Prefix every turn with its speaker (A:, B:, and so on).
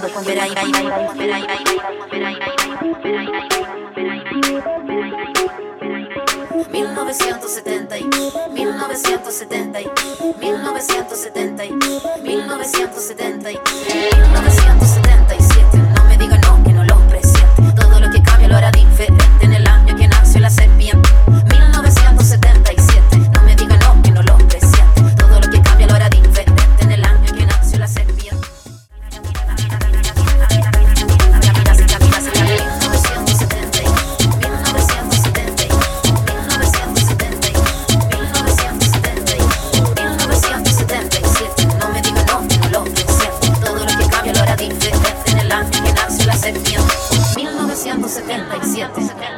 A: cuando son espera espera espera espera espera 1970 1970 1970 1970 1977